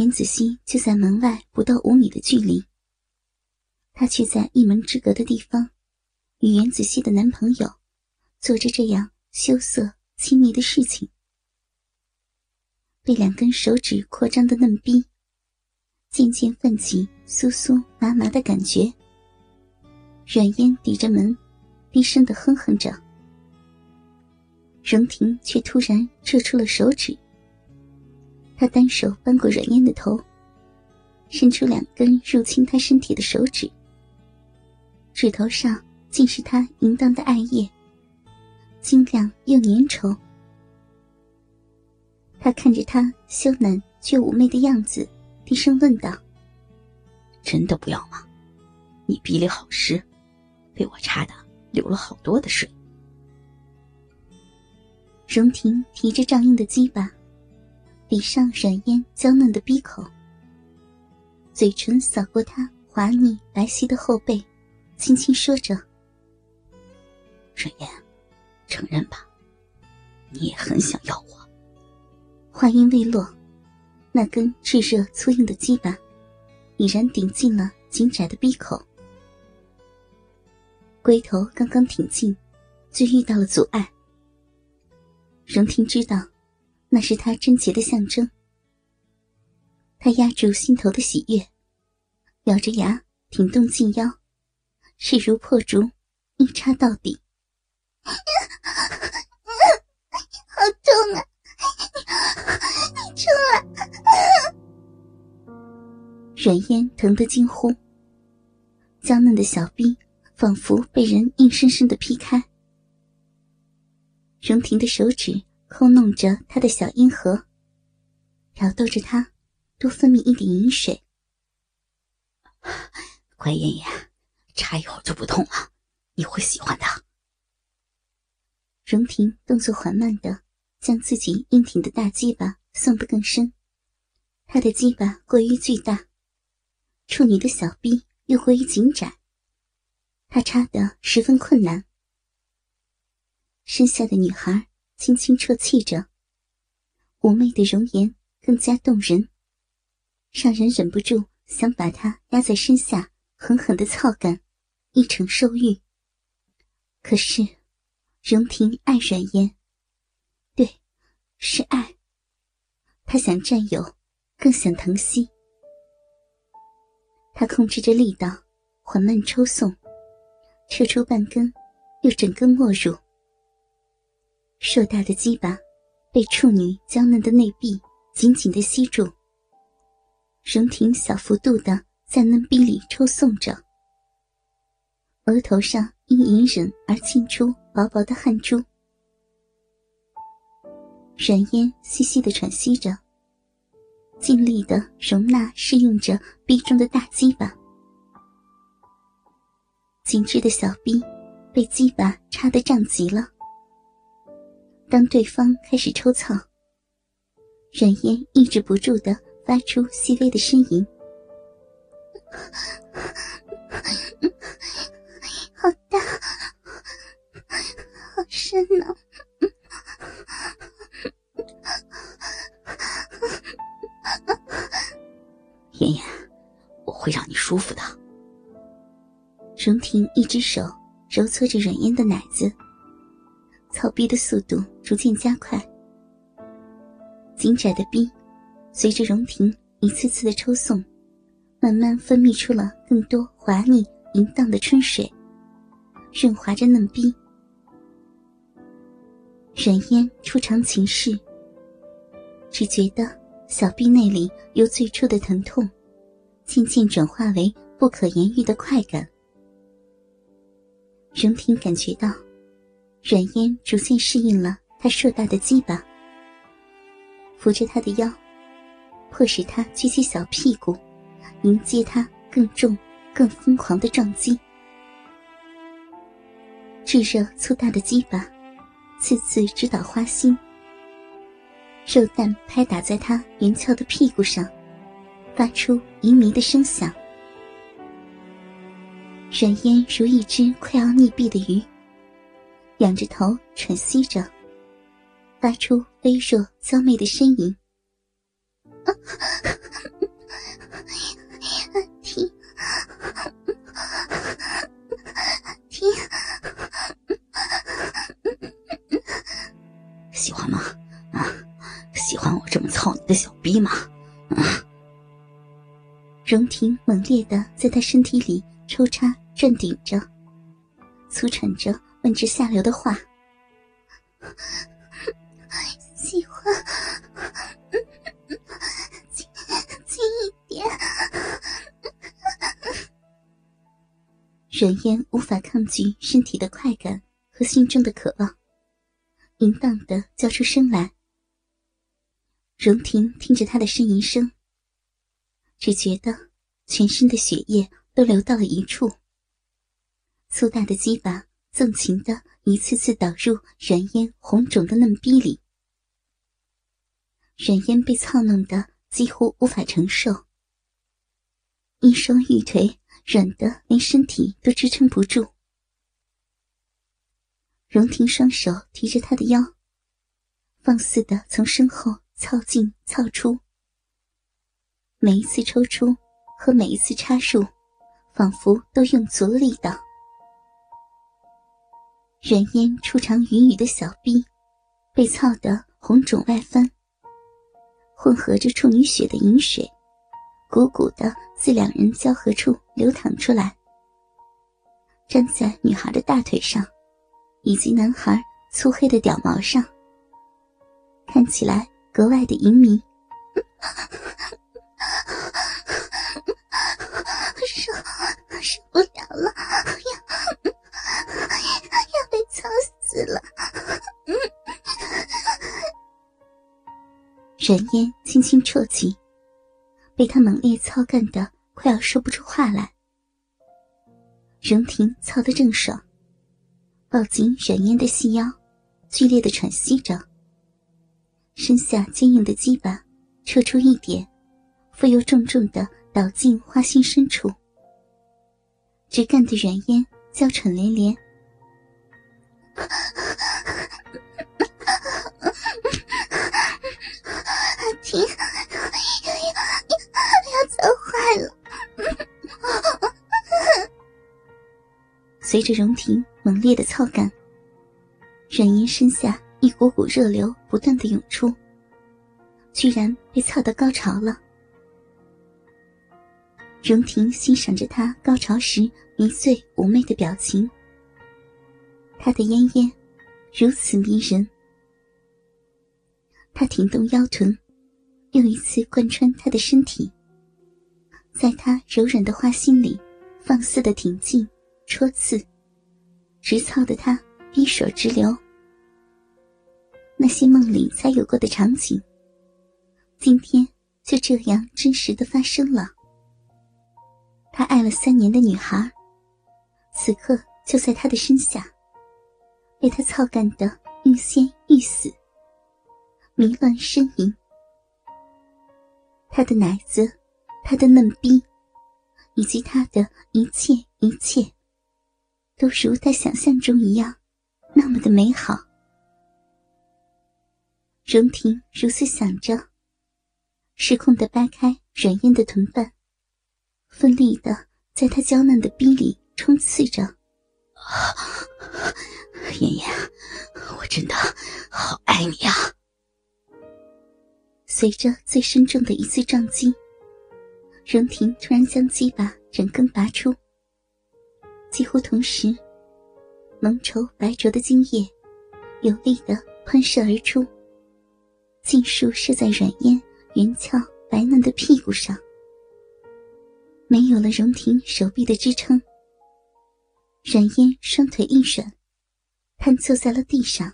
袁子熙就在门外不到五米的距离，他却在一门之隔的地方，与袁子熙的男朋友做着这样羞涩亲密的事情。被两根手指扩张的嫩逼，渐渐泛起酥酥麻麻的感觉。软烟抵着门，低声的哼哼着。荣婷却突然撤出了手指。他单手扳过软烟的头，伸出两根入侵他身体的手指，指头上尽是他淫荡的艾叶，晶亮又粘稠。他看着他羞赧却妩媚的样子，低声问道：“真的不要吗？你鼻里好湿，被我插的流了好多的水。”荣婷提着胀硬的鸡巴，抵上软烟娇嫩的鼻口，嘴唇扫过他滑腻白皙的后背，轻轻说着：“软烟，承认吧，你也很想要我。”话音未落，那根炙热粗硬的鸡巴已然顶进了紧窄的鼻口，龟头刚刚挺进，就遇到了阻碍。荣婷知道，那是他贞洁的象征。他压住心头的喜悦，咬着牙挺动近腰，势如破竹，一插到底。好痛啊！你出来！软烟疼得惊呼，娇嫩的小臂仿佛被人硬生生的劈开。荣婷的手指抠弄着他的小阴核，挑逗着他，多分泌一点饮水。乖妍妍，插一会儿就不痛了，你会喜欢的。荣婷动作缓慢的将自己硬挺的大鸡巴送得更深，他的鸡巴过于巨大，处女的小臂又过于紧窄，他插的十分困难。身下的女孩轻轻啜泣着，妩媚的容颜更加动人，让人忍不住想把她压在身下，狠狠的操干，一逞受欲。可是，荣婷爱软言，对，是爱。他想占有，更想疼惜。他控制着力道，缓慢抽送，撤出半根，又整根没入。硕大的鸡巴被处女娇嫩的内壁紧紧的吸住，荣婷小幅度的在嫩壁里抽送着，额头上因隐忍而沁出薄薄的汗珠。软烟细细的喘息着，尽力的容纳适应着壁中的大鸡巴，紧致的小臂被鸡巴插得胀极了。当对方开始抽草，软烟抑制不住的发出细微的呻吟，好大，好深啊！妍妍，我会让你舒服的。荣婷一只手揉搓着软烟的奶子。操逼的速度逐渐加快，紧窄的逼随着荣婷一次次的抽送，慢慢分泌出了更多滑腻淫荡的春水，润滑着嫩逼。软烟初尝情事，只觉得小臂那里由最初的疼痛，渐渐转化为不可言喻的快感。荣婷感觉到。软烟逐渐适应了他硕大的鸡巴，扶着他的腰，迫使他举起小屁股，迎接他更重、更疯狂的撞击。炙热粗大的鸡巴，次次直捣花心。肉蛋拍打在他圆翘的屁股上，发出淫靡的声响。软烟如一只快要溺毙的鱼。仰着头，喘息着，发出微弱娇媚的呻吟。啊，停，停，喜欢吗？啊，喜欢我这么操你的小逼吗？啊！荣婷猛烈的在他身体里抽插、镇顶着，粗喘着。问着下流的话：“喜欢，轻轻一点。”软烟无法抗拒身体的快感和心中的渴望，淫荡的叫出声来。荣婷听着他的呻吟声，只觉得全身的血液都流到了一处。粗大的鸡巴纵情的一次次导入阮烟红肿的嫩逼里，阮烟被操弄得几乎无法承受，一双玉腿软得连身体都支撑不住。荣婷双手提着他的腰，放肆的从身后。操进操出，每一次抽出和每一次插入，仿佛都用足了力道。人烟初尝云雨的小臂，被操得红肿外翻，混合着处女血的饮水，鼓鼓的自两人交合处流淌出来，粘在女孩的大腿上，以及男孩粗黑的屌毛上，看起来。格外的淫迷，人烟轻轻啜泣，被他猛烈操干的快要说不出话来。荣婷操得正爽，抱紧冉烟的细腰，剧烈的喘息着。身下坚硬的鸡巴，撤出一点，复又重重的倒进花心深处，直干得软烟娇喘连连。随着荣婷猛烈的操干，软烟身下。一股股热流不断的涌出，居然被操到高潮了。荣婷欣赏着他高潮时迷醉妩媚的表情，他的烟烟如此迷人。他挺动腰臀，又一次贯穿他的身体，在他柔软的花心里放肆的挺进、戳刺，直操得他逼水直流。那些梦里才有过的场景，今天就这样真实的发生了。他爱了三年的女孩，此刻就在他的身下，被他操干的欲仙欲死，迷乱呻吟。他的奶子，他的嫩逼，以及他的一切一切，都如他想象中一样，那么的美好。荣婷如此想着，失控的掰开软硬的臀瓣，奋力的在他娇嫩的逼里冲刺着。妍妍，我真的好爱你啊！随着最深重的一次撞击，荣婷突然将鸡巴整根拔出，几乎同时，浓稠白灼的精液有力的喷射而出。尽数射在软烟圆翘白嫩的屁股上，没有了荣婷手臂的支撑，软烟双腿一软，瘫坐在了地上。